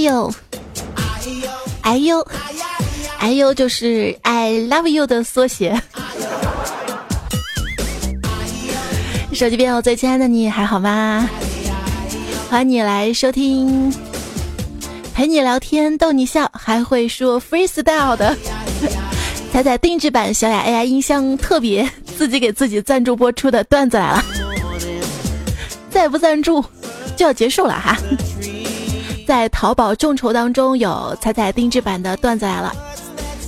哎呦，哎呦，哎呦，就是 I love you 的缩写。手机边我最亲爱的你还好吗？欢迎你来收听，陪你聊天逗你笑，还会说 freestyle 的彩彩定制版小雅 AI 音箱特别自己给自己赞助播出的段子来了，再不赞助就要结束了哈。在淘宝众筹当中有彩彩定制版的段子来了，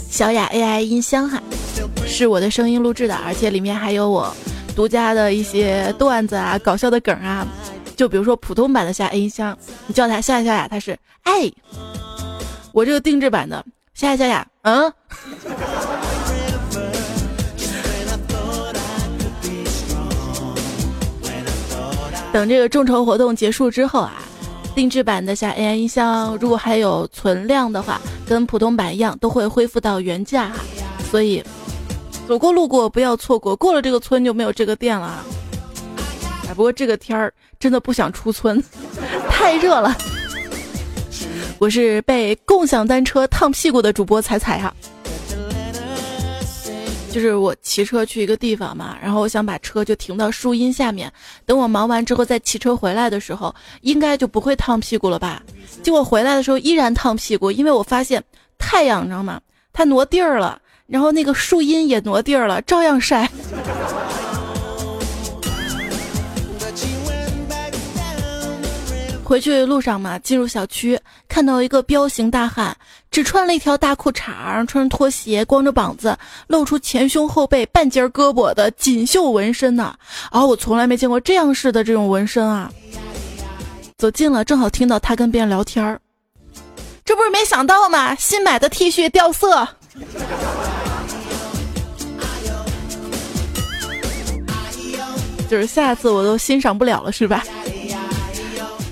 小雅 AI 音箱哈，是我的声音录制的，而且里面还有我。独家的一些段子啊，搞笑的梗啊，就比如说普通版的下音箱，你叫他夏夏雅，它是哎，我这个定制版的夏夏雅，嗯，等这个众筹活动结束之后啊，定制版的下 AI 音箱如果还有存量的话，跟普通版一样都会恢复到原价，所以。走过路过不要错过，过了这个村就没有这个店了啊。哎，不过这个天儿真的不想出村，太热了。我是被共享单车烫屁股的主播彩彩哈。就是我骑车去一个地方嘛，然后我想把车就停到树荫下面，等我忙完之后再骑车回来的时候，应该就不会烫屁股了吧？结果回来的时候依然烫屁股，因为我发现太阳，你知道吗？它挪地儿了。然后那个树荫也挪地儿了，照样晒。回去路上嘛，进入小区看到一个彪形大汉，只穿了一条大裤衩，穿着拖鞋，光着膀子，露出前胸后背半截胳膊的锦绣纹身呢。啊，我从来没见过这样式的这种纹身啊！走近了，正好听到他跟别人聊天儿，这不是没想到吗？新买的 T 恤掉色。就是下次我都欣赏不了了，是吧？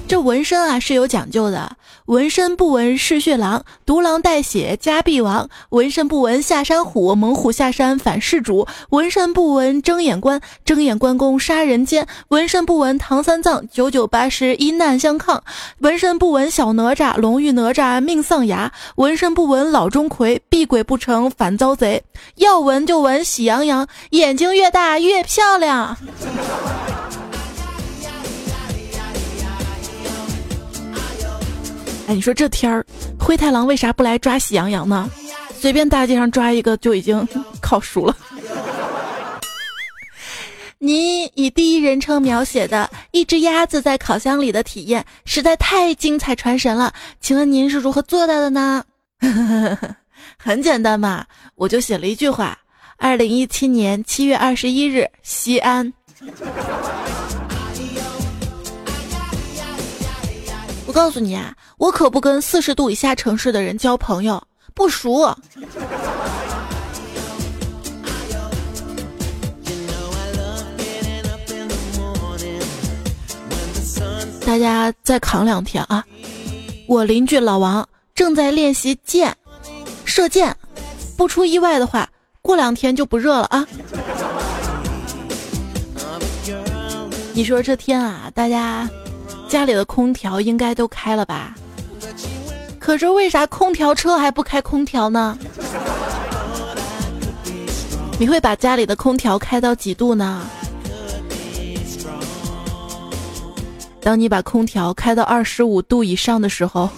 这纹身啊是有讲究的，纹身不纹嗜血狼，独狼带血家必亡；纹身不纹下山虎，猛虎下山反噬主；纹身不纹睁眼关，睁眼关公杀人间；纹身不纹唐三藏，九九八十一难相抗；纹身不纹小哪吒，龙遇哪吒命丧崖；纹身不纹老钟馗，避鬼不成反遭贼。要纹就纹喜羊羊，眼睛越大越漂亮。哎，你说这天儿，灰太狼为啥不来抓喜羊羊呢？随便大街上抓一个就已经 烤熟了。您以第一人称描写的一只鸭子在烤箱里的体验实在太精彩传神了，请问您是如何做到的呢？很简单嘛，我就写了一句话：二零一七年七月二十一日，西安。我告诉你啊，我可不跟四十度以下城市的人交朋友，不熟。大家再扛两天啊！我邻居老王正在练习箭，射箭，不出意外的话，过两天就不热了啊！你说这天啊，大家。家里的空调应该都开了吧？可是为啥空调车还不开空调呢？你会把家里的空调开到几度呢？当你把空调开到二十五度以上的时候，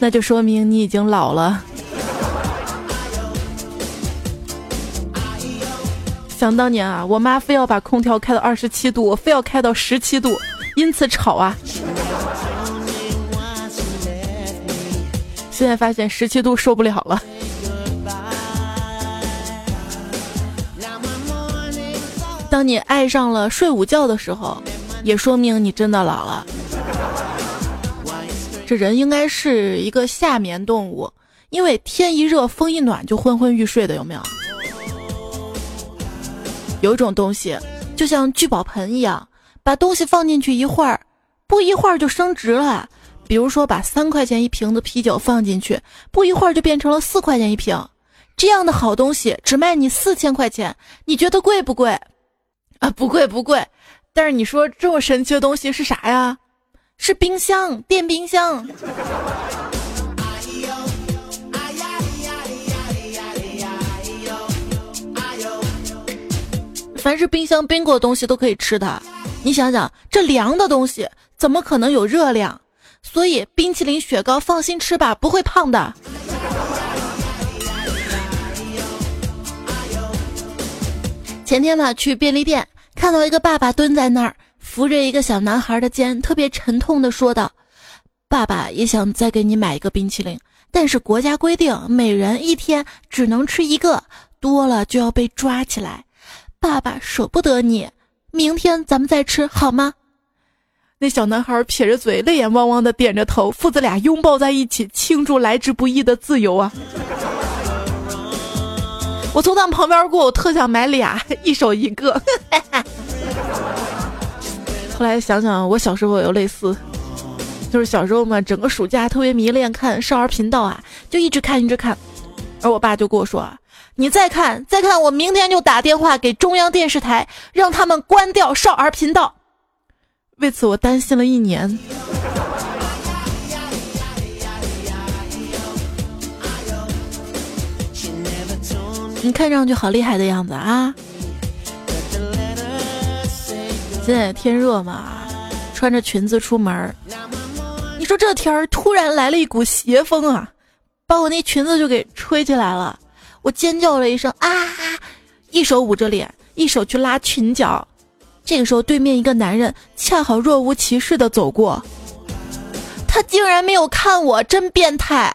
那就说明你已经老了。想当年啊，我妈非要把空调开到二十七度，我非要开到十七度，因此吵啊。现在发现十七度受不了了。当你爱上了睡午觉的时候，也说明你真的老了。这人应该是一个夏眠动物，因为天一热风一暖就昏昏欲睡的，有没有？有一种东西就像聚宝盆一样，把东西放进去一会儿，不一会儿就升值了。比如说把三块钱一瓶的啤酒放进去，不一会儿就变成了四块钱一瓶。这样的好东西只卖你四千块钱，你觉得贵不贵？啊，不贵不贵。但是你说这么神奇的东西是啥呀？是冰箱，电冰箱。凡是冰箱冰过的东西都可以吃的，你想想，这凉的东西怎么可能有热量？所以冰淇淋、雪糕放心吃吧，不会胖的。前天嘛，去便利店看到一个爸爸蹲在那儿，扶着一个小男孩的肩，特别沉痛的说道：“爸爸也想再给你买一个冰淇淋，但是国家规定每人一天只能吃一个，多了就要被抓起来。爸爸舍不得你。”明天咱们再吃好吗？那小男孩撇着嘴，泪眼汪汪的点着头，父子俩拥抱在一起，庆祝来之不易的自由啊！我从他们旁边过，我特想买俩，一手一个。后来想想，我小时候有类似，就是小时候嘛，整个暑假特别迷恋看少儿频道啊，就一直看一直看，而我爸就跟我说。你再看，再看，我明天就打电话给中央电视台，让他们关掉少儿频道。为此，我担心了一年。你看上去好厉害的样子啊！现在天热嘛，穿着裙子出门你说这天儿突然来了一股邪风啊，把我那裙子就给吹起来了。我尖叫了一声啊！一手捂着脸，一手去拉裙角。这个时候，对面一个男人恰好若无其事的走过，他竟然没有看我，真变态！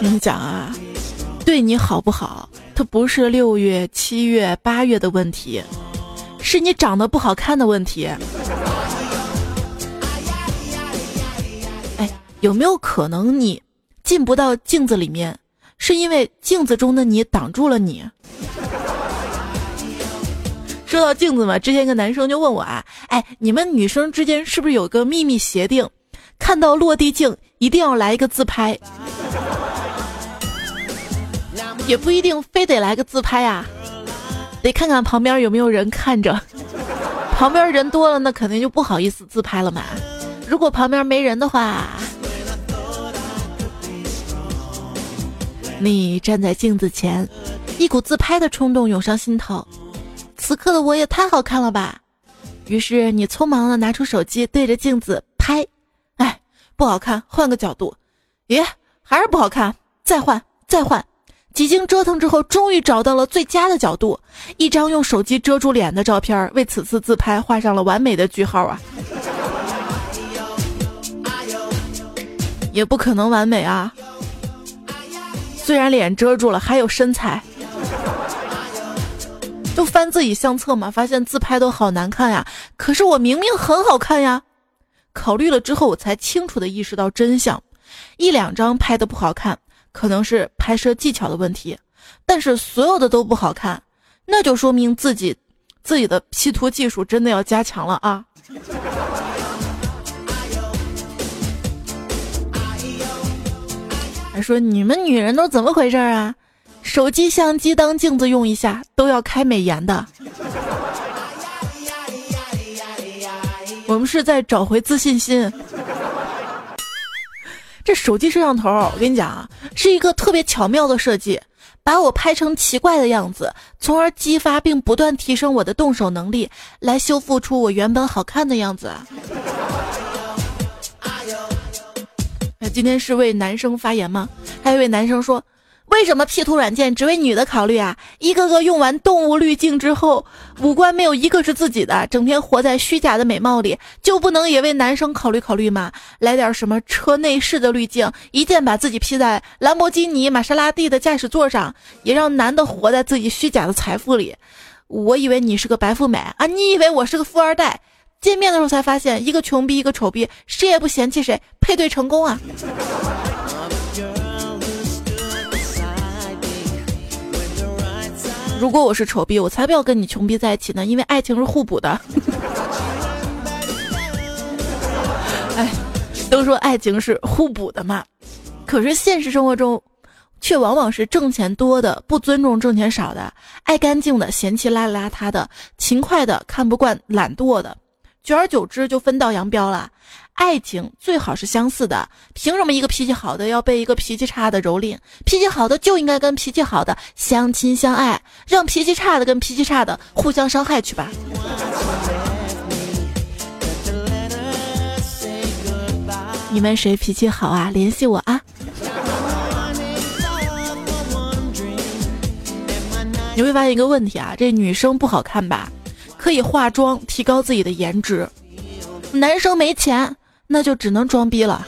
跟你讲啊，对你好不好，它不是六月、七月、八月的问题，是你长得不好看的问题。哎有没有可能你进不到镜子里面，是因为镜子中的你挡住了你？说到镜子嘛，之前一个男生就问我啊，哎，你们女生之间是不是有个秘密协定，看到落地镜一定要来一个自拍？也不一定非得来个自拍啊，得看看旁边有没有人看着，旁边人多了，那肯定就不好意思自拍了嘛。如果旁边没人的话。你站在镜子前，一股自拍的冲动涌上心头。此刻的我也太好看了吧！于是你匆忙的拿出手机，对着镜子拍。哎，不好看，换个角度。耶，还是不好看，再换，再换。几经折腾之后，终于找到了最佳的角度，一张用手机遮住脸的照片，为此次自拍画上了完美的句号啊！也不可能完美啊！虽然脸遮住了，还有身材。就翻自己相册嘛，发现自拍都好难看呀。可是我明明很好看呀。考虑了之后，我才清楚的意识到真相：一两张拍的不好看，可能是拍摄技巧的问题；但是所有的都不好看，那就说明自己自己的 P 图技术真的要加强了啊。说你们女人都怎么回事啊？手机相机当镜子用一下都要开美颜的。我们是在找回自信心。这手机摄像头，我跟你讲啊，是一个特别巧妙的设计，把我拍成奇怪的样子，从而激发并不断提升我的动手能力，来修复出我原本好看的样子。今天是为男生发言吗？还有一位男生说：“为什么 P 图软件只为女的考虑啊？一个个用完动物滤镜之后，五官没有一个是自己的，整天活在虚假的美貌里，就不能也为男生考虑考虑吗？来点什么车内饰的滤镜，一键把自己 P 在兰博基尼、玛莎拉蒂的驾驶座上，也让男的活在自己虚假的财富里。我以为你是个白富美啊，你以为我是个富二代？”见面的时候才发现，一个穷逼，一个丑逼，谁也不嫌弃谁，配对成功啊！如果我是丑逼，我才不要跟你穷逼在一起呢，因为爱情是互补的。哎，都说爱情是互补的嘛，可是现实生活中，却往往是挣钱多的不尊重挣钱少的，爱干净的嫌弃邋里邋遢的，勤快的看不惯懒惰的。久而久之就分道扬镳了。爱情最好是相似的，凭什么一个脾气好的要被一个脾气差的蹂躏？脾气好的就应该跟脾气好的相亲相爱，让脾气差的跟脾气差的互相伤害去吧。你们谁脾气好啊？联系我啊！你会发现一个问题啊，这女生不好看吧，可以化妆提高自己的颜值；男生没钱，那就只能装逼了。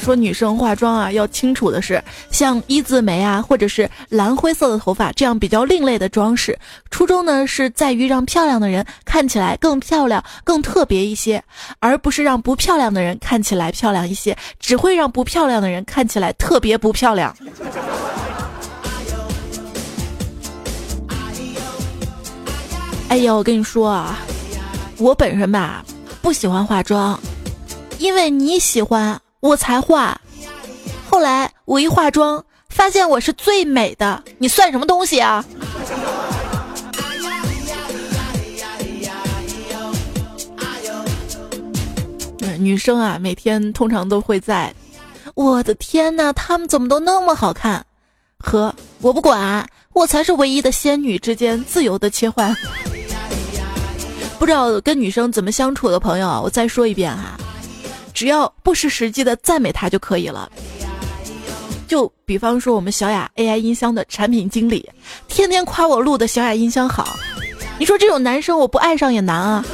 说女生化妆啊，要清楚的是，像一字眉啊，或者是蓝灰色的头发这样比较另类的装饰，初衷呢是在于让漂亮的人看起来更漂亮、更特别一些，而不是让不漂亮的人看起来漂亮一些，只会让不漂亮的人看起来特别不漂亮。哎呀，我跟你说啊，我本身吧不喜欢化妆，因为你喜欢。我才化，后来我一化妆，发现我是最美的。你算什么东西啊？女生啊，每天通常都会在“我的天呐，她们怎么都那么好看”和“我不管，我才是唯一的仙女”之间自由的切换。不知道跟女生怎么相处的朋友，我再说一遍哈。只要不失时机的赞美她就可以了。就比方说我们小雅 AI 音箱的产品经理，天天夸我录的小雅音箱好，你说这种男生我不爱上也难啊。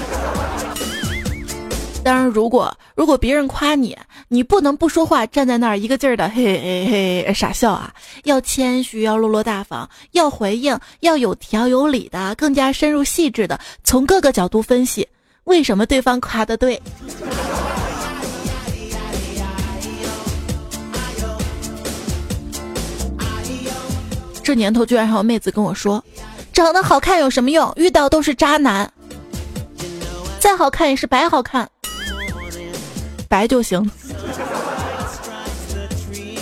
当然，如果如果别人夸你，你不能不说话，站在那儿一个劲儿的嘿嘿嘿傻笑啊，要谦虚，要落落大方，要回应，要有条有理的，更加深入细致的从各个角度分析为什么对方夸的对。这年头居然还有妹子跟我说，长得好看有什么用？遇到都是渣男，再好看也是白好看，白就行。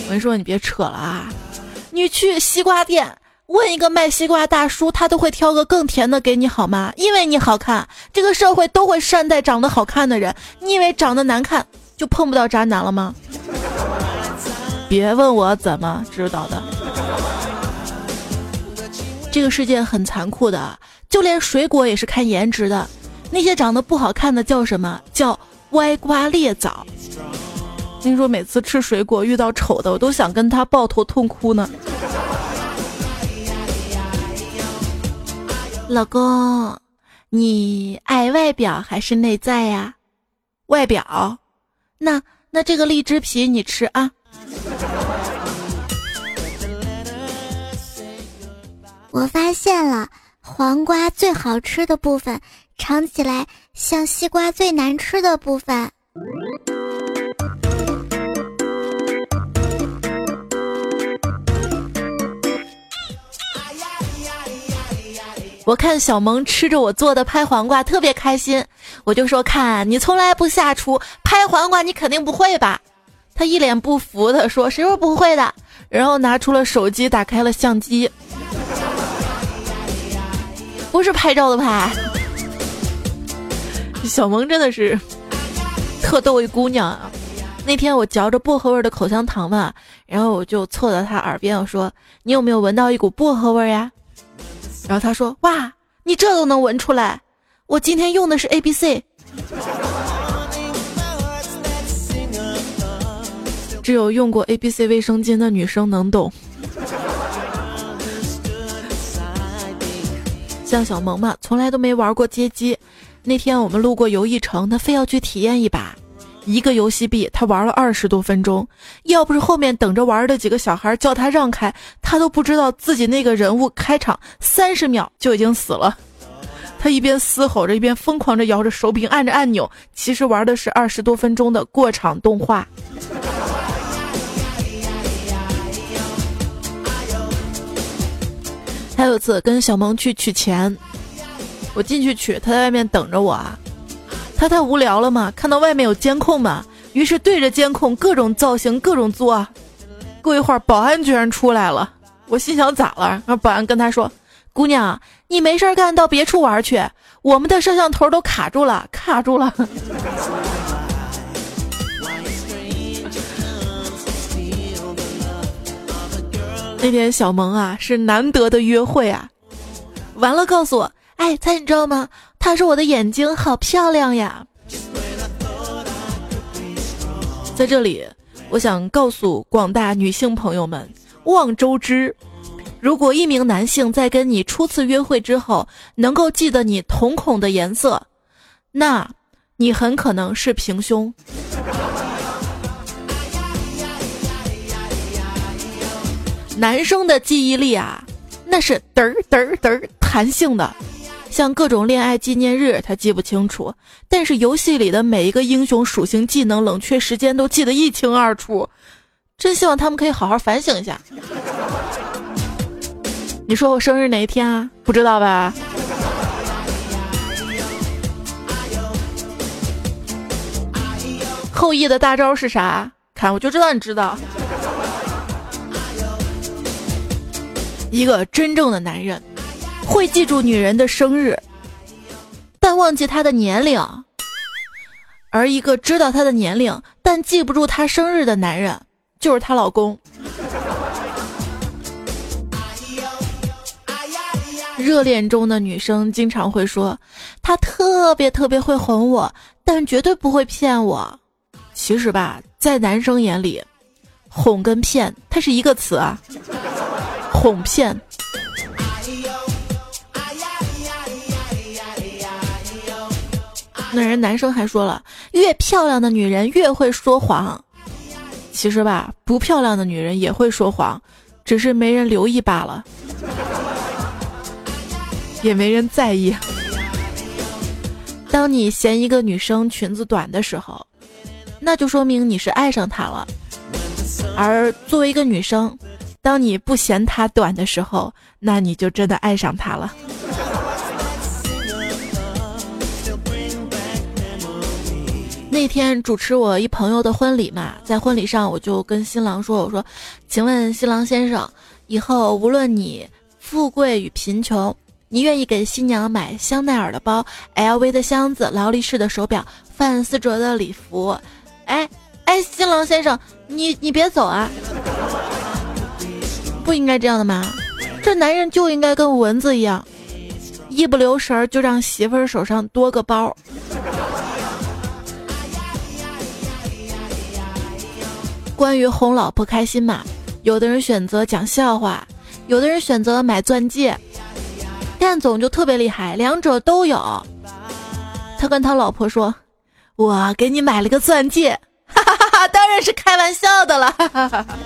我跟你说，你别扯了啊！你去西瓜店问一个卖西瓜大叔，他都会挑个更甜的给你，好吗？因为你好看，这个社会都会善待长得好看的人。你以为长得难看就碰不到渣男了吗？别问我怎么知道的。这个世界很残酷的，就连水果也是看颜值的。那些长得不好看的叫什么？叫歪瓜裂枣。听说每次吃水果遇到丑的，我都想跟他抱头痛哭呢。老公，你爱外表还是内在呀？外表。那那这个荔枝皮你吃啊？我发现了，黄瓜最好吃的部分，尝起来像西瓜最难吃的部分。我看小萌吃着我做的拍黄瓜特别开心，我就说：“看你从来不下厨，拍黄瓜你肯定不会吧？”他一脸不服的说：“谁说不会的？”然后拿出了手机，打开了相机。不是拍照的拍，小萌真的是特逗一姑娘啊！那天我嚼着薄荷味的口香糖嘛，然后我就凑到她耳边我说：“你有没有闻到一股薄荷味呀？”然后她说：“哇，你这都能闻出来！我今天用的是 A B C。”只有用过 A B C 卫生巾的女生能懂。像小萌嘛，从来都没玩过街机。那天我们路过游艺城，他非要去体验一把。一个游戏币，他玩了二十多分钟。要不是后面等着玩的几个小孩叫他让开，他都不知道自己那个人物开场三十秒就已经死了。他一边嘶吼着，一边疯狂着摇着手柄，按着按钮。其实玩的是二十多分钟的过场动画。还有次跟小萌去取钱，我进去取，他在外面等着我啊。他太无聊了嘛，看到外面有监控嘛，于是对着监控各种造型，各种作。过一会儿，保安居然出来了，我心想咋了？然后保安跟他说：“姑娘，你没事干到别处玩去，我们的摄像头都卡住了，卡住了。那天小萌啊是难得的约会啊，完了告诉我，哎，猜你知道吗？他说我的眼睛好漂亮呀。在这里，我想告诉广大女性朋友们，望周知，如果一名男性在跟你初次约会之后能够记得你瞳孔的颜色，那，你很可能是平胸。男生的记忆力啊，那是嘚儿嘚嘚弹性的，像各种恋爱纪念日他记不清楚，但是游戏里的每一个英雄属性、技能、冷却时间都记得一清二楚。真希望他们可以好好反省一下。你说我生日哪一天啊？不知道吧？后羿的大招是啥？看我就知道你知道。一个真正的男人，会记住女人的生日，但忘记她的年龄；而一个知道她的年龄但记不住她生日的男人，就是她老公。热恋中的女生经常会说，他特别特别会哄我，但绝对不会骗我。其实吧，在男生眼里，哄跟骗它是一个词啊。哄骗。那人男生还说了，越漂亮的女人越会说谎。其实吧，不漂亮的女人也会说谎，只是没人留意罢了，也没人在意。当你嫌一个女生裙子短的时候，那就说明你是爱上她了。而作为一个女生，当你不嫌她短的时候，那你就真的爱上她了。那天主持我一朋友的婚礼嘛，在婚礼上我就跟新郎说：“我说，请问新郎先生，以后无论你富贵与贫穷，你愿意给新娘买香奈儿的包、LV 的箱子、劳力士的手表、范思哲的礼服？哎哎，新郎先生，你你别走啊！”不应该这样的吗？这男人就应该跟蚊子一样，一不留神就让媳妇儿手上多个包。关于哄老婆开心嘛，有的人选择讲笑话，有的人选择买钻戒。干总就特别厉害，两者都有。他跟他老婆说：“我给你买了个钻戒。”哈哈哈哈，当然是开玩笑的了。哈哈哈哈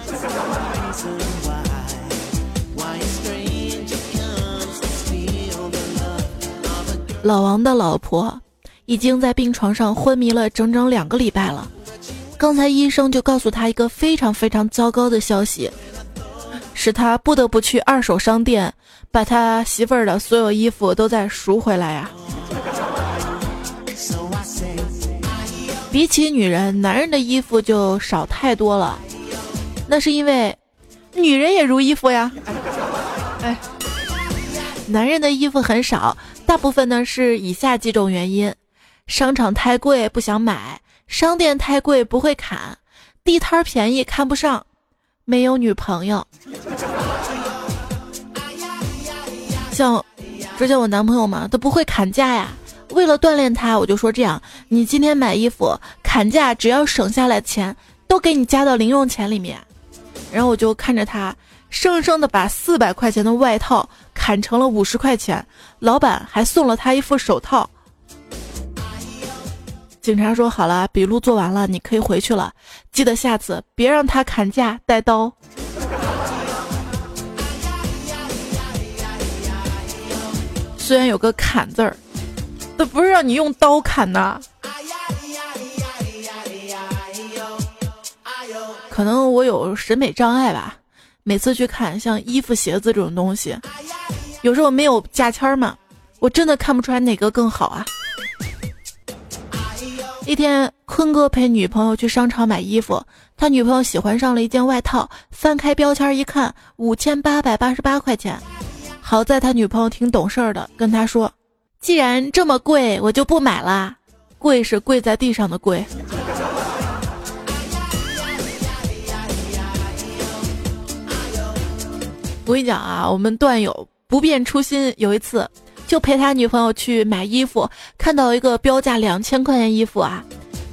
老王的老婆已经在病床上昏迷了整整两个礼拜了。刚才医生就告诉他一个非常非常糟糕的消息，使他不得不去二手商店把他媳妇儿的所有衣服都再赎回来呀。比起女人，男人的衣服就少太多了。那是因为女人也如衣服呀。哎，男人的衣服很少。大部分呢是以下几种原因：商场太贵不想买，商店太贵不会砍，地摊便宜看不上，没有女朋友。像之前我男朋友嘛，都不会砍价呀。为了锻炼他，我就说这样：你今天买衣服砍价，只要省下来钱，都给你加到零用钱里面。然后我就看着他。生生的把四百块钱的外套砍成了五十块钱，老板还送了他一副手套。警察说：“好了，笔录做完了，你可以回去了。记得下次别让他砍价带刀。”虽然有个“砍”字儿，都不是让你用刀砍的。可能我有审美障碍吧。每次去看像衣服、鞋子这种东西，有时候没有价签嘛，我真的看不出来哪个更好啊。一天，坤哥陪女朋友去商场买衣服，他女朋友喜欢上了一件外套，翻开标签一看，五千八百八十八块钱。好在他女朋友挺懂事儿的，跟他说：“既然这么贵，我就不买了。贵是跪在地上的贵。我跟你讲啊，我们段友不变初心，有一次就陪他女朋友去买衣服，看到一个标价两千块钱衣服啊，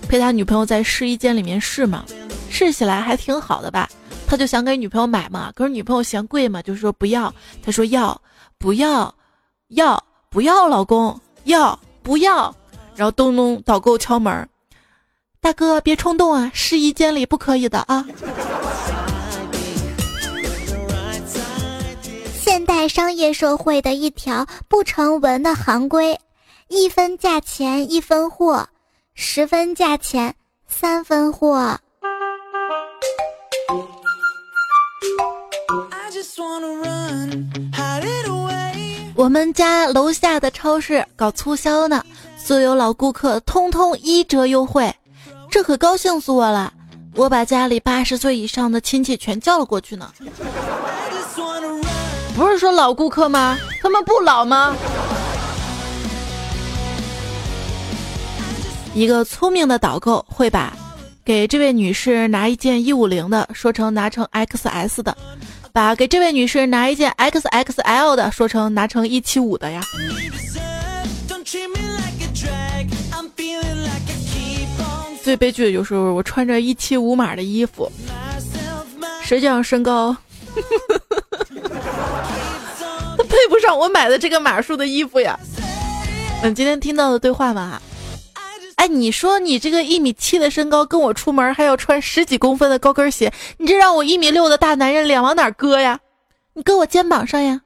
陪他女朋友在试衣间里面试嘛，试起来还挺好的吧，他就想给女朋友买嘛，可是女朋友嫌贵嘛，就说不要，他说要不要要不要老公要不要，然后咚咚导购敲门，大哥别冲动啊，试衣间里不可以的啊。现代商业社会的一条不成文的行规：一分价钱一分货，十分价钱三分货。我们家楼下的超市搞促销呢，所有老顾客通通一折优惠，这可高兴死我了！我把家里八十岁以上的亲戚全叫了过去呢。不是说老顾客吗？他们不老吗？一个聪明的导购会把给这位女士拿一件一五零的说成拿成 XS 的，把给这位女士拿一件 XXL 的说成拿成一七五的呀。最悲剧的就是我穿着一七五码的衣服，实际上身高。他 配不上我买的这个码数的衣服呀。嗯，今天听到的对话嘛，哎，你说你这个一米七的身高跟我出门还要穿十几公分的高跟鞋，你这让我一米六的大男人脸往哪搁呀？你搁我肩膀上呀。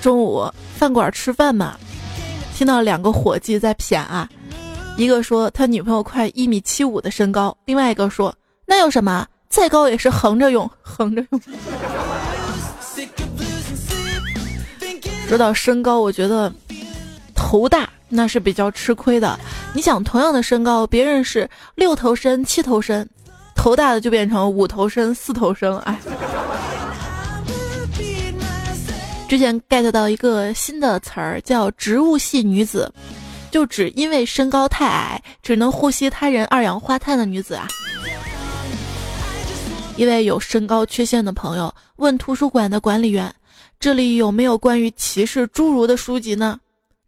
中午饭馆吃饭嘛。听到两个伙计在谝啊，一个说他女朋友快一米七五的身高，另外一个说那有什么，再高也是横着用，横着用。说到身高，我觉得头大那是比较吃亏的。你想，同样的身高，别人是六头身、七头身，头大的就变成五头身、四头身了，哎。之前 get 到一个新的词儿，叫“植物系女子”，就指因为身高太矮，只能呼吸他人二氧化碳的女子啊。一位有身高缺陷的朋友问图书馆的管理员：“这里有没有关于歧视侏儒的书籍呢？”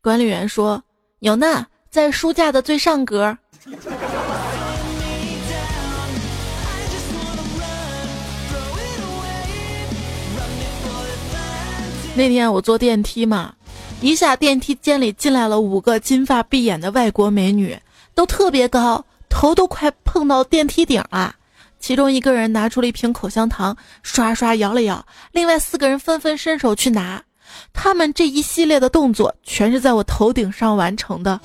管理员说：“有呢，在书架的最上格。”那天我坐电梯嘛，一下电梯间里进来了五个金发碧眼的外国美女，都特别高，头都快碰到电梯顶了。其中一个人拿出了一瓶口香糖，刷刷摇了摇，另外四个人纷纷伸手去拿。他们这一系列的动作全是在我头顶上完成的。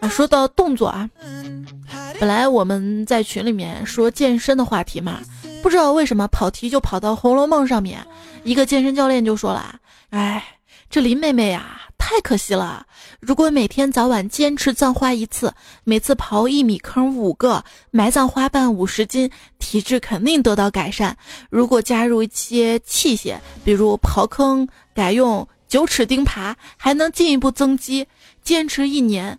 啊，说到动作啊，本来我们在群里面说健身的话题嘛。不知道为什么跑题就跑到《红楼梦》上面，一个健身教练就说了：“哎，这林妹妹呀，太可惜了。如果每天早晚坚持葬花一次，每次刨一米坑五个，埋葬花瓣五十斤，体质肯定得到改善。如果加入一些器械，比如刨坑改用九齿钉耙，还能进一步增肌。坚持一年，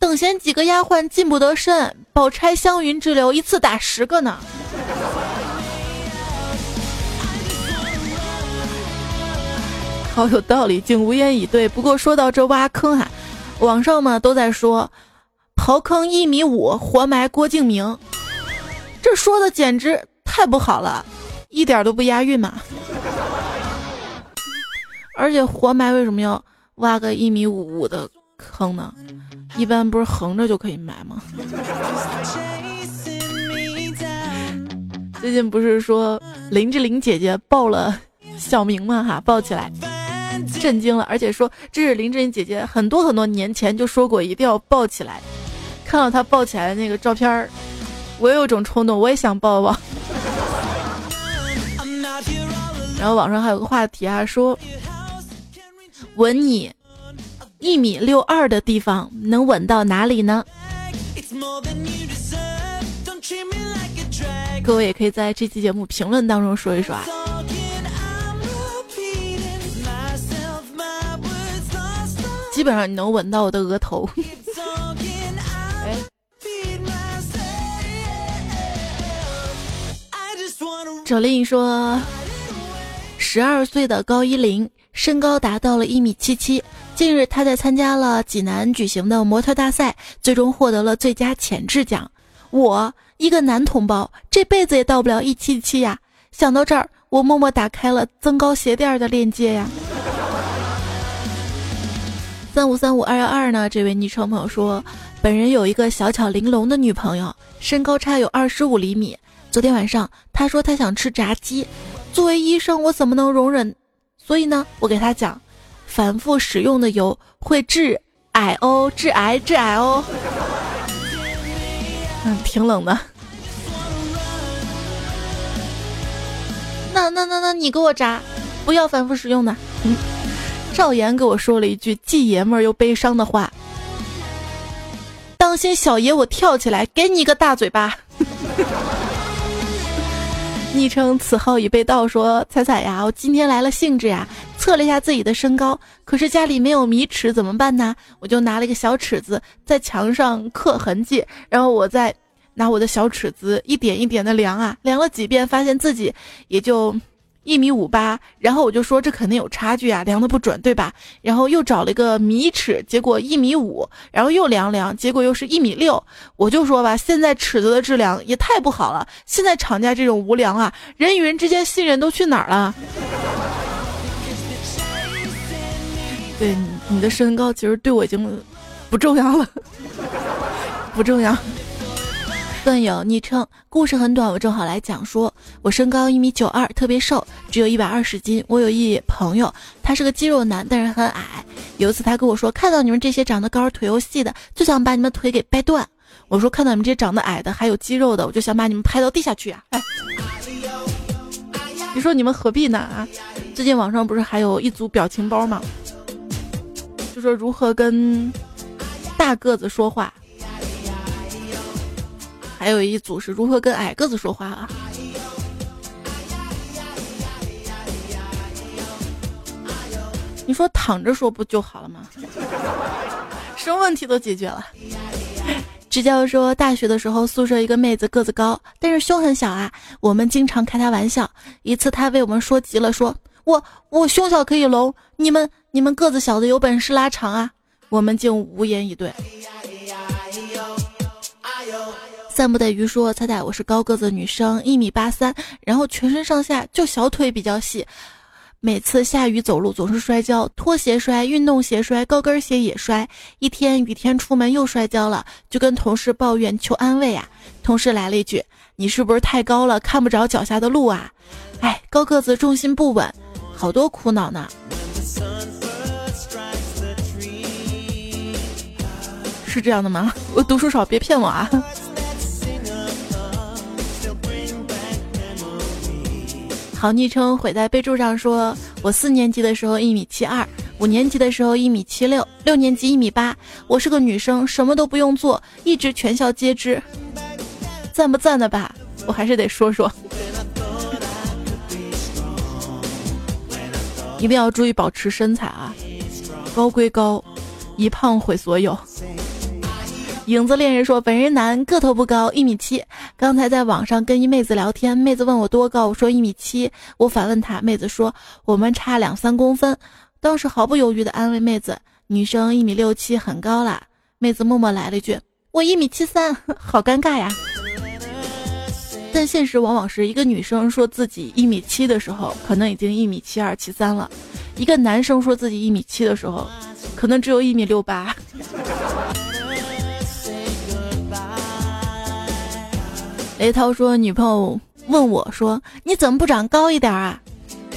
等闲几个丫鬟进不得身。宝钗、湘云之流，一次打十个呢。” 好有道理，竟无言以对。不过说到这挖坑哈，网上嘛都在说，刨坑一米五，活埋郭敬明，这说的简直太不好了，一点都不押韵嘛。而且活埋为什么要挖个一米五五的坑呢？一般不是横着就可以埋吗？最近不是说林志玲姐姐抱了小明吗？哈，抱起来。震惊了，而且说这是林志颖姐姐很多很多年前就说过一定要抱起来。看到她抱起来的那个照片儿，我有种冲动，我也想抱抱。然后网上还有个话题啊，说吻你一米六二的地方能吻到哪里呢？各位也可以在这期节目评论当中说一说啊。基本上你能吻到我的额头。小令说，十二岁的高一林身高达到了一米七七。近日，他在参加了济南举行的模特大赛，最终获得了最佳潜质奖。我一个男同胞，这辈子也到不了一七七呀！想到这儿，我默默打开了增高鞋垫的链接呀。三五三五二幺二呢？这位昵称朋友说，本人有一个小巧玲珑的女朋友，身高差有二十五厘米。昨天晚上，他说他想吃炸鸡。作为医生，我怎么能容忍？所以呢，我给他讲，反复使用的油会致癌哦，致癌，致癌哦。嗯，挺冷的。那那那那，你给我炸，不要反复使用的。嗯，赵岩给我说了一句既爷们儿又悲伤的话：“当心小爷我跳起来给你一个大嘴巴。”昵称此号已被盗说：“彩彩呀，我今天来了兴致呀，测了一下自己的身高，可是家里没有米尺，怎么办呢？我就拿了一个小尺子在墙上刻痕迹，然后我再拿我的小尺子一点一点的量啊，量了几遍，发现自己也就。”一米五八，然后我就说这肯定有差距啊，量的不准，对吧？然后又找了一个米尺，结果一米五，然后又量量，结果又是一米六。我就说吧，现在尺子的质量也太不好了。现在厂家这种无良啊，人与人之间信任都去哪儿了？对，你的身高其实对我已经不重要了，不重要。段友昵称故事很短，我正好来讲说。我身高一米九二，特别瘦，只有一百二十斤。我有一朋友，他是个肌肉男，但是很矮。有一次他跟我说，看到你们这些长得高、腿又细的，就想把你们腿给掰断。我说看到你们这些长得矮的还有肌肉的，我就想把你们拍到地下去啊！哎，你说你们何必呢？啊，最近网上不是还有一组表情包吗？就说如何跟大个子说话。还有一组是如何跟矮个子说话啊？你说躺着说不就好了吗？什么问题都解决了。支教说，大学的时候宿舍一个妹子个子高，但是胸很小啊。我们经常开她玩笑。一次她被我们说急了，说我我胸小可以隆，你们你们个子小的有本事拉长啊。我们竟无言以对。散步的鱼说：“猜猜我是高个子女生，一米八三，然后全身上下就小腿比较细，每次下雨走路总是摔跤，拖鞋摔，运动鞋摔，高跟鞋也摔。一天雨天出门又摔跤了，就跟同事抱怨求安慰啊。同事来了一句：你是不是太高了，看不着脚下的路啊？哎，高个子重心不稳，好多苦恼呢。是这样的吗？我读书少，别骗我啊。”好昵称毁在备注上，说我四年级的时候一米七二，五年级的时候一米七六，六年级一米八。我是个女生，什么都不用做，一直全校皆知。赞不赞的吧？我还是得说说，一定要注意保持身材啊！高归高，一胖毁所有。影子恋人说：“本人男，个头不高，一米七。刚才在网上跟一妹子聊天，妹子问我多高，我说一米七。我反问她，妹子说我们差两三公分。当时毫不犹豫的安慰妹子，女生一米六七很高啦。妹子默默来了一句：我一米七三，好尴尬呀。但现实往往是一个女生说自己一米七的时候，可能已经一米七二、七三了；一个男生说自己一米七的时候，可能只有一米六八。”雷涛说：“女朋友问我说，你怎么不长高一点啊？”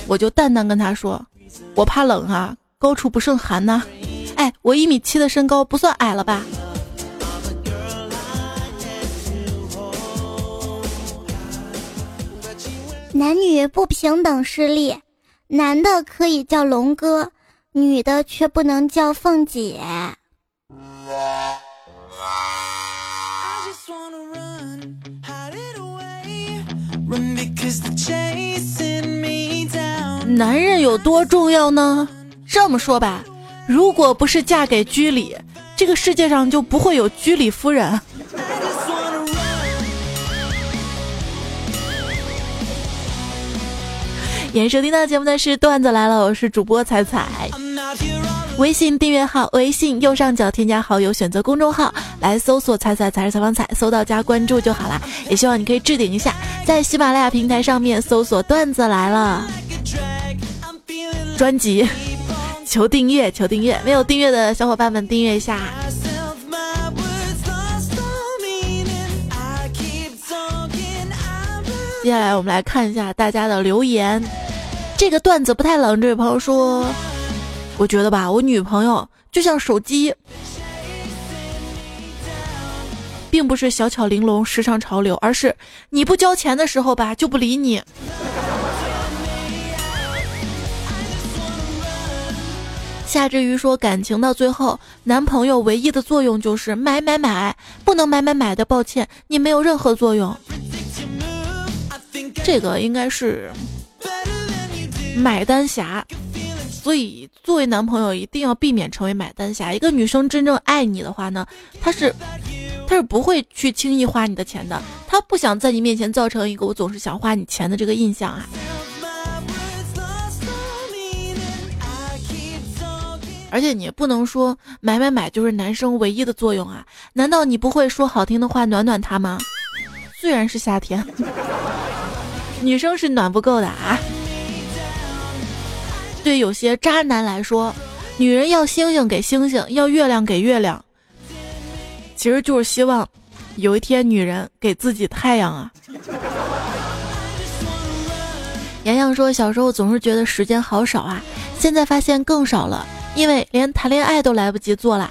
我就淡淡跟他说：“我怕冷啊，高处不胜寒呐。”哎，我一米七的身高不算矮了吧？男女不平等势力，男的可以叫龙哥，女的却不能叫凤姐。男人有多重要呢？这么说吧，如果不是嫁给居里，这个世界上就不会有居里夫人。演收听到节目的是段子来了，我是主播彩彩。微信订阅号，微信右上角添加好友，选择公众号来搜索“彩彩才是采访彩”，搜到加关注就好啦。也希望你可以置顶一下，在喜马拉雅平台上面搜索“段子来了”专辑，求订阅，求订阅，没有订阅的小伙伴们订阅一下。接下来我们来看一下大家的留言。这个段子不太冷，这位朋友说：“我觉得吧，我女朋友就像手机，并不是小巧玲珑、时尚潮流，而是你不交钱的时候吧，就不理你。”夏之鱼说：“感情到最后，男朋友唯一的作用就是买买买，不能买买买的，抱歉，你没有任何作用。”这个应该是。买单侠，所以作为男朋友一定要避免成为买单侠。一个女生真正爱你的话呢，她是，她是不会去轻易花你的钱的。她不想在你面前造成一个我总是想花你钱的这个印象啊。而且你不能说买买买就是男生唯一的作用啊？难道你不会说好听的话暖暖他吗？虽然是夏天，女生是暖不够的啊。对有些渣男来说，女人要星星给星星，要月亮给月亮，其实就是希望有一天女人给自己太阳啊。洋洋说，小时候总是觉得时间好少啊，现在发现更少了，因为连谈恋爱都来不及做了。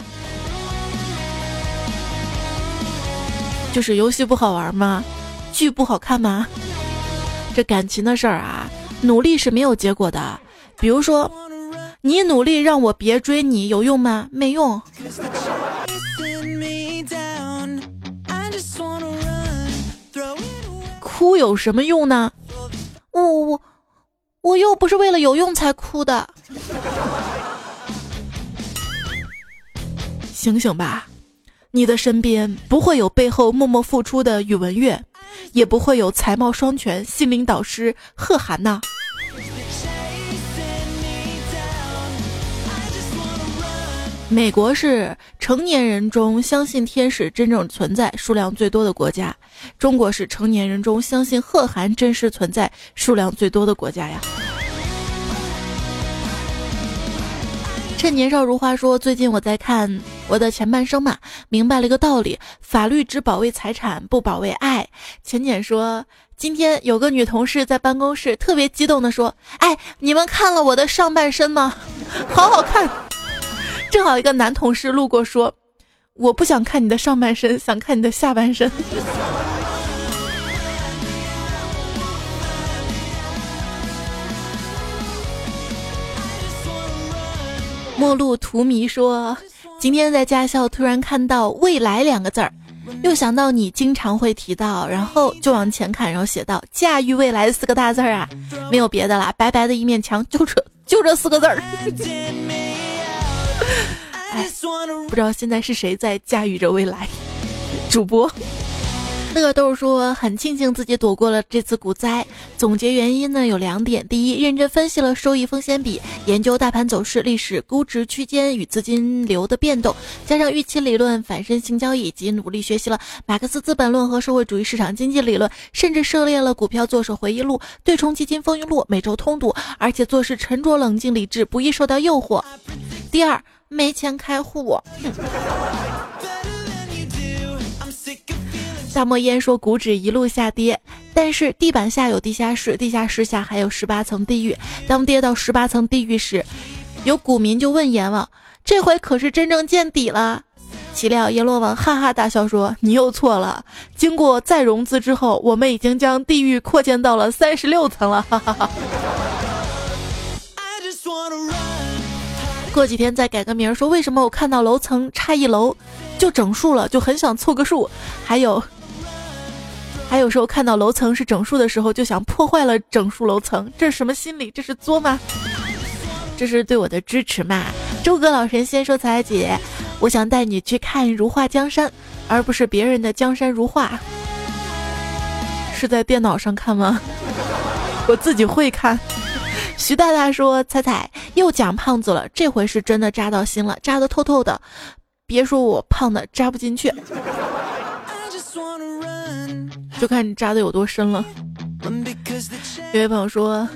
就是游戏不好玩吗？剧不好看吗？这感情的事儿啊，努力是没有结果的。比如说，你努力让我别追你有用吗？没用。哭有什么用呢？我我我又不是为了有用才哭的。醒醒吧，你的身边不会有背后默默付出的宇文玥，也不会有才貌双全、心灵导师贺涵呐。美国是成年人中相信天使真正存在数量最多的国家，中国是成年人中相信贺涵真实存在数量最多的国家呀。趁年少如花说，最近我在看《我的前半生》嘛，明白了一个道理：法律只保卫财产，不保卫爱。浅浅说，今天有个女同事在办公室特别激动的说：“哎，你们看了我的上半身吗？好好看。”正好一个男同事路过说：“我不想看你的上半身，想看你的下半身。”陌路荼蘼说：“今天在驾校突然看到‘未来’两个字儿，又想到你经常会提到，然后就往前看，然后写到‘驾驭未来’四个大字儿啊，没有别的啦，白白的一面墙，就这就这四个字儿。” 哎不知道现在是谁在驾驭着未来？主播乐豆说很庆幸自己躲过了这次股灾。总结原因呢有两点：第一，认真分析了收益风险比，研究大盘走势、历史估值区间与资金流的变动，加上预期理论、反身性交易，以及努力学习了马克思资本论和社会主义市场经济理论，甚至涉猎了股票作手回忆录、对冲基金风云录，每周通读，而且做事沉着冷静、理智，不易受到诱惑。第二。没钱开户。大漠烟说股指一路下跌，但是地板下有地下室，地下室下还有十八层地狱。当跌到十八层地狱时，有股民就问阎王：“这回可是真正见底了？”岂料阎罗王哈哈大笑说：“你又错了，经过再融资之后，我们已经将地狱扩建到了三十六层了。”哈哈哈。过几天再改个名，说为什么我看到楼层差一楼就整数了，就很想凑个数。还有，还有时候看到楼层是整数的时候，就想破坏了整数楼层，这是什么心理？这是作吗？这是对我的支持嘛？周哥老神仙说：“彩姐，我想带你去看如画江山，而不是别人的江山如画。”是在电脑上看吗？我自己会看。徐大大说：“彩彩又讲胖子了，这回是真的扎到心了，扎的透透的。别说我胖的扎不进去，就看你扎的有多深了。”有位朋友说：“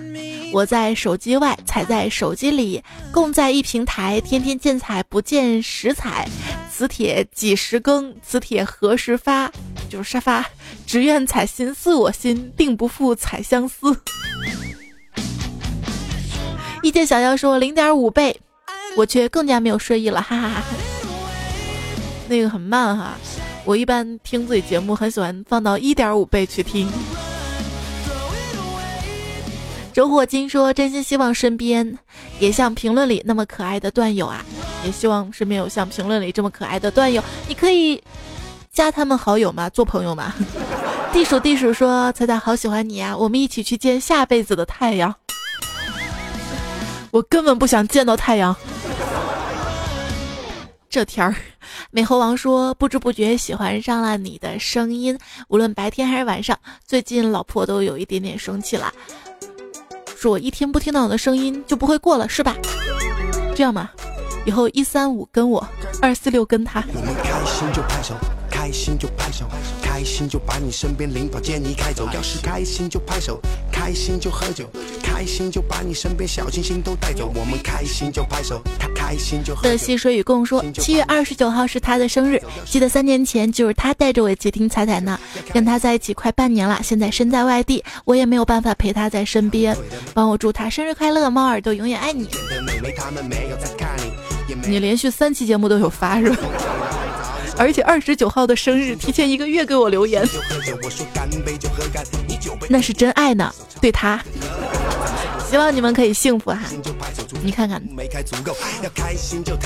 我在手机外，踩在手机里，共在一平台，天天见彩不见时彩。磁铁几时更？磁铁何时发？就是沙发。只愿彩心似我心，定不负彩相思。”一见小妖说零点五倍，我却更加没有睡意了，哈哈哈。那个很慢哈，我一般听自己节目很喜欢放到一点五倍去听。周火金说：“真心希望身边也像评论里那么可爱的段友啊，也希望身边有像评论里这么可爱的段友，你可以加他们好友吗？做朋友吗？” 地鼠地鼠说：“彩彩好喜欢你啊，我们一起去见下辈子的太阳。”我根本不想见到太阳。这天儿，美猴王说：“不知不觉喜欢上了你的声音，无论白天还是晚上。最近老婆都有一点点生气了，说我一天不听到我的声音就不会过了，是吧？这样吧，以后一三五跟我，二四六跟他。”我们开心就拍手，开心就拍手，开心就把你身边领导见你开走。要是开心就拍手，开心就喝酒，开心就把你身边小星星都带走。我们开心就拍手，他开心就喝酒。的溪水与共说，七月二十九号是他的生日，记得三年前就是他带着我接听彩彩呢。跟他在一起快半年了，现在身在外地，我也没有办法陪他在身边。帮我祝他生日快乐，猫耳朵永远爱你。你连续三期节目都有发是吧？而且二十九号的生日，提前一个月给我留言，那是真爱呢。对他，希望你们可以幸福哈。你看看，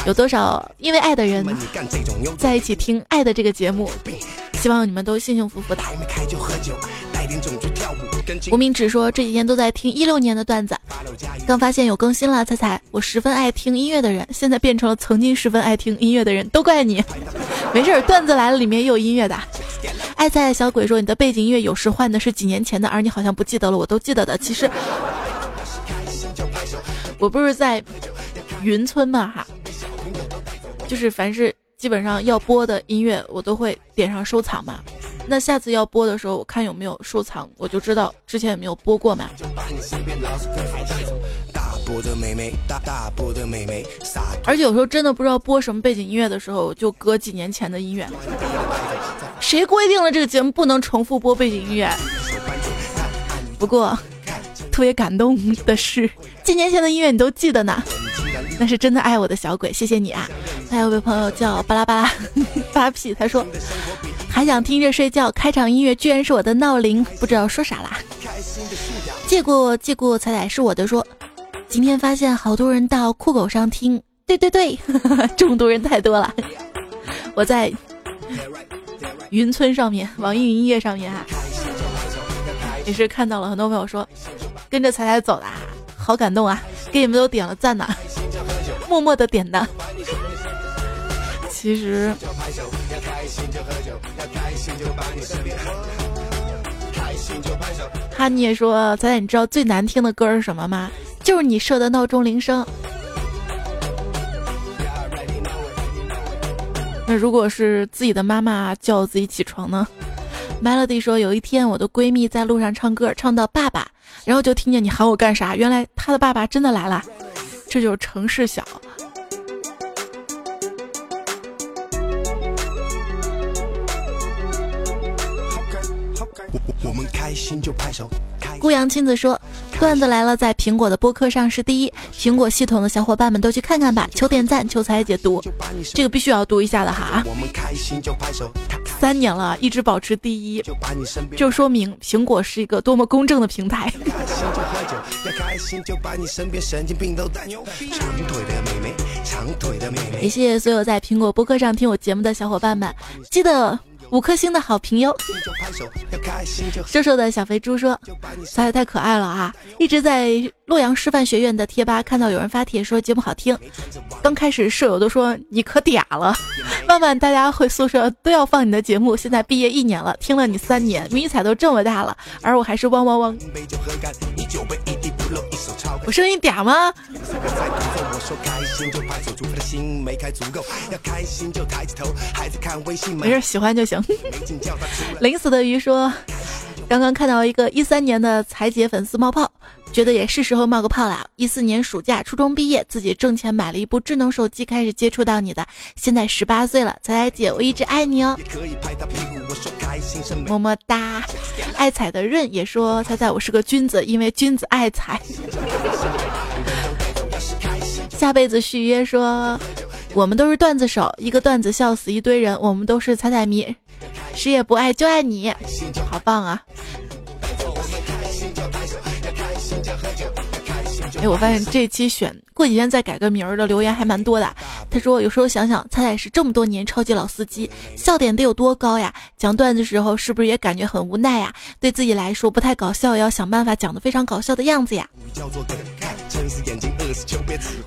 有多少因为爱的人在一起听爱的这个节目？希望你们都幸幸福福的。无名指说这几天都在听一六年的段子，刚发现有更新了，猜猜我十分爱听音乐的人，现在变成了曾经十分爱听音乐的人，都怪你。没事，段子来了，里面也有音乐的。爱菜的小鬼说你的背景音乐有时换的是几年前的，而你好像不记得了，我都记得的。其实我不是在云村嘛哈，就是凡是基本上要播的音乐，我都会点上收藏嘛。那下次要播的时候，我看有没有收藏，我就知道之前有没有播过嘛。而且有时候真的不知道播什么背景音乐的时候，就搁几年前的音乐。谁规定了这个节目不能重复播背景音乐？不过特别感动的是，几年前的音乐你都记得呢，那是真的爱我的小鬼，谢谢你啊！还有位朋友叫巴拉巴拉 发屁，他说。还想听着睡觉，开场音乐居然是我的闹铃，不知道说啥啦。借过借过彩彩是我的说，今天发现好多人到酷狗上听，对对对，中毒 人太多了。我在云村上面，网易云音乐上面啊，也是看到了很多朋友说跟着彩彩走的，好感动啊，给你们都点了赞呢，默默的点的。其实。哈尼也说：“彩彩，你知道最难听的歌是什么吗？就是你设的闹钟铃声。那如果是自己的妈妈叫自己起床呢？”Melody 说：“有一天，我的闺蜜在路上唱歌，唱到爸爸，然后就听见你喊我干啥？原来她的爸爸真的来了，这就是城市小。”我们开心就拍手。孤阳亲自说，段子来了，在苹果的播客上是第一，苹果系统的小伙伴们都去看看吧，求点赞，求彩解读，这个必须要读一下的哈。三年了，一直保持第一，就说明苹果是一个多么公正的平台。谢谢所有在苹果播客上听我节目的小伙伴们，记得。五颗星的好评哟！瘦瘦的小肥猪说：“彩彩太可爱了啊！一直在洛阳师范学院的贴吧看到有人发帖说节目好听，刚开始舍友都说你可嗲了，慢慢大家回宿舍都要放你的节目。现在毕业一年了，听了你三年，迷彩都这么大了，而我还是汪汪汪。我声音嗲吗？没事，喜欢就行。临死的鱼说：“刚刚看到一个一三年的彩姐粉丝冒泡，觉得也是时候冒个泡了。一四年暑假初中毕业，自己挣钱买了一部智能手机，开始接触到你的。现在十八岁了，彩彩姐，我一直爱你哦，么么哒。爱彩的润也说：彩彩，我是个君子，因为君子爱财。下辈子续约说。”我们都是段子手，一个段子笑死一堆人。我们都是彩彩迷，谁也不爱就爱你，好棒啊！哎，我发现这期选过几天再改个名儿的留言还蛮多的。他说有时候想想，彩彩是这么多年超级老司机，笑点得有多高呀？讲段子时候是不是也感觉很无奈呀？对自己来说不太搞笑，也要想办法讲的非常搞笑的样子呀。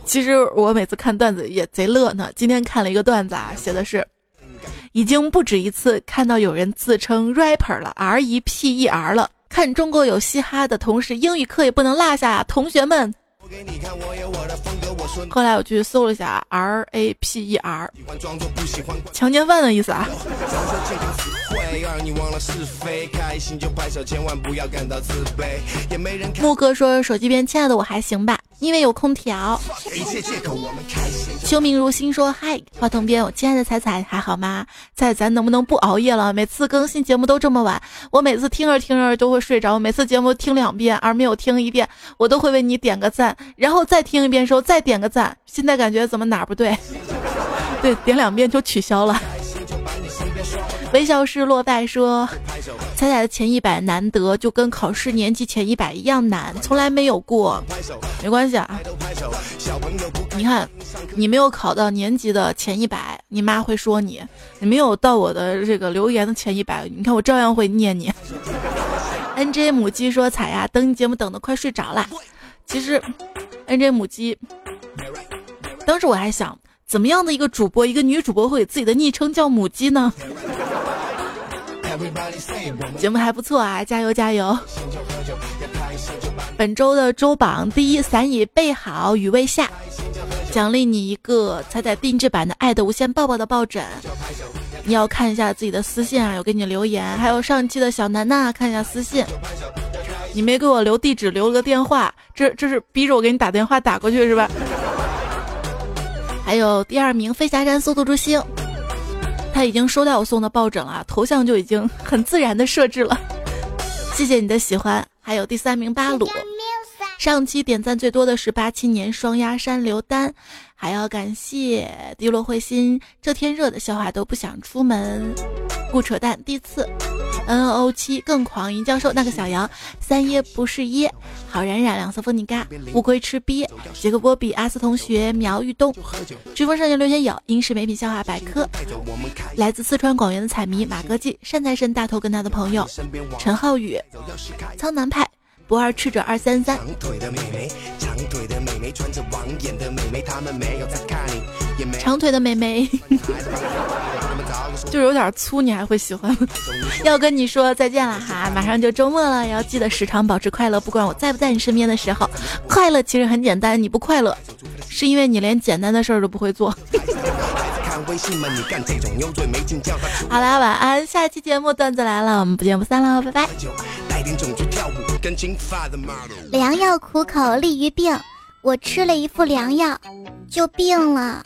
其实我每次看段子也贼乐呢。今天看了一个段子啊，写的是，已经不止一次看到有人自称 rapper 了，R E P E R 了。看中国有嘻哈的同时，英语课也不能落下啊，同学们。后来我去搜了一下，R A P E R，强奸犯的意思啊。木哥说手机边，亲爱的我还行吧。因为有空调。秋明如心说：“嗨，话筒边，我亲爱的彩彩还好吗？彩咱能不能不熬夜了？每次更新节目都这么晚，我每次听着听着都会睡着。每次节目听两遍而没有听一遍，我都会为你点个赞，然后再听一遍时候再点个赞。现在感觉怎么哪不对？对，点两遍就取消了。”微笑是落败说：“彩彩的前一百难得，就跟考试年级前一百一样难，从来没有过。没关系啊，你看，你没有考到年级的前一百，你妈会说你；你没有到我的这个留言的前一百，你看我照样会念你。”N J 母鸡说：“彩呀，等你节目等的快睡着了。”其实，N J 母鸡，当时我还想，怎么样的一个主播，一个女主播会给自己的昵称叫母鸡呢？节目还不错啊，加油加油！本周的周榜第一，伞已备好，雨未下，奖励你一个彩彩定制版的《爱的无限抱抱》的抱枕。你要看一下自己的私信啊，有给你留言，还有上期的小楠楠，看一下私信。你没给我留地址，留了个电话，这这是逼着我给你打电话打过去是吧？还有第二名，飞侠山速度之星。他已经收到我送的抱枕了，头像就已经很自然的设置了。谢谢你的喜欢。还有第三名巴鲁，上期点赞最多的是八七年双鸭山刘丹，还要感谢滴落彗星。这天热的笑话都不想出门，不扯淡。第四。N O 七更狂，银教授那个小羊，三耶不是耶，好冉冉两色风你嘎，乌龟吃鳖，杰克波比阿斯同学苗玉东，飓风少年刘学友，英式美品笑话百科，来自四川广元的彩迷马哥记，善财神大头跟他的朋友陈浩宇，苍南派不二吃者二三三。长腿的美眉，就有点粗，你还会喜欢吗？要跟你说再见了哈，马上就周末了，要记得时常保持快乐，不管我在不在你身边的时候，快乐其实很简单，你不快乐，是因为你连简单的事儿都不会做。好啦，晚安，下一期节目段子来了，我们不见不散喽，拜拜。良药苦口利于病。我吃了一副良药，就病了。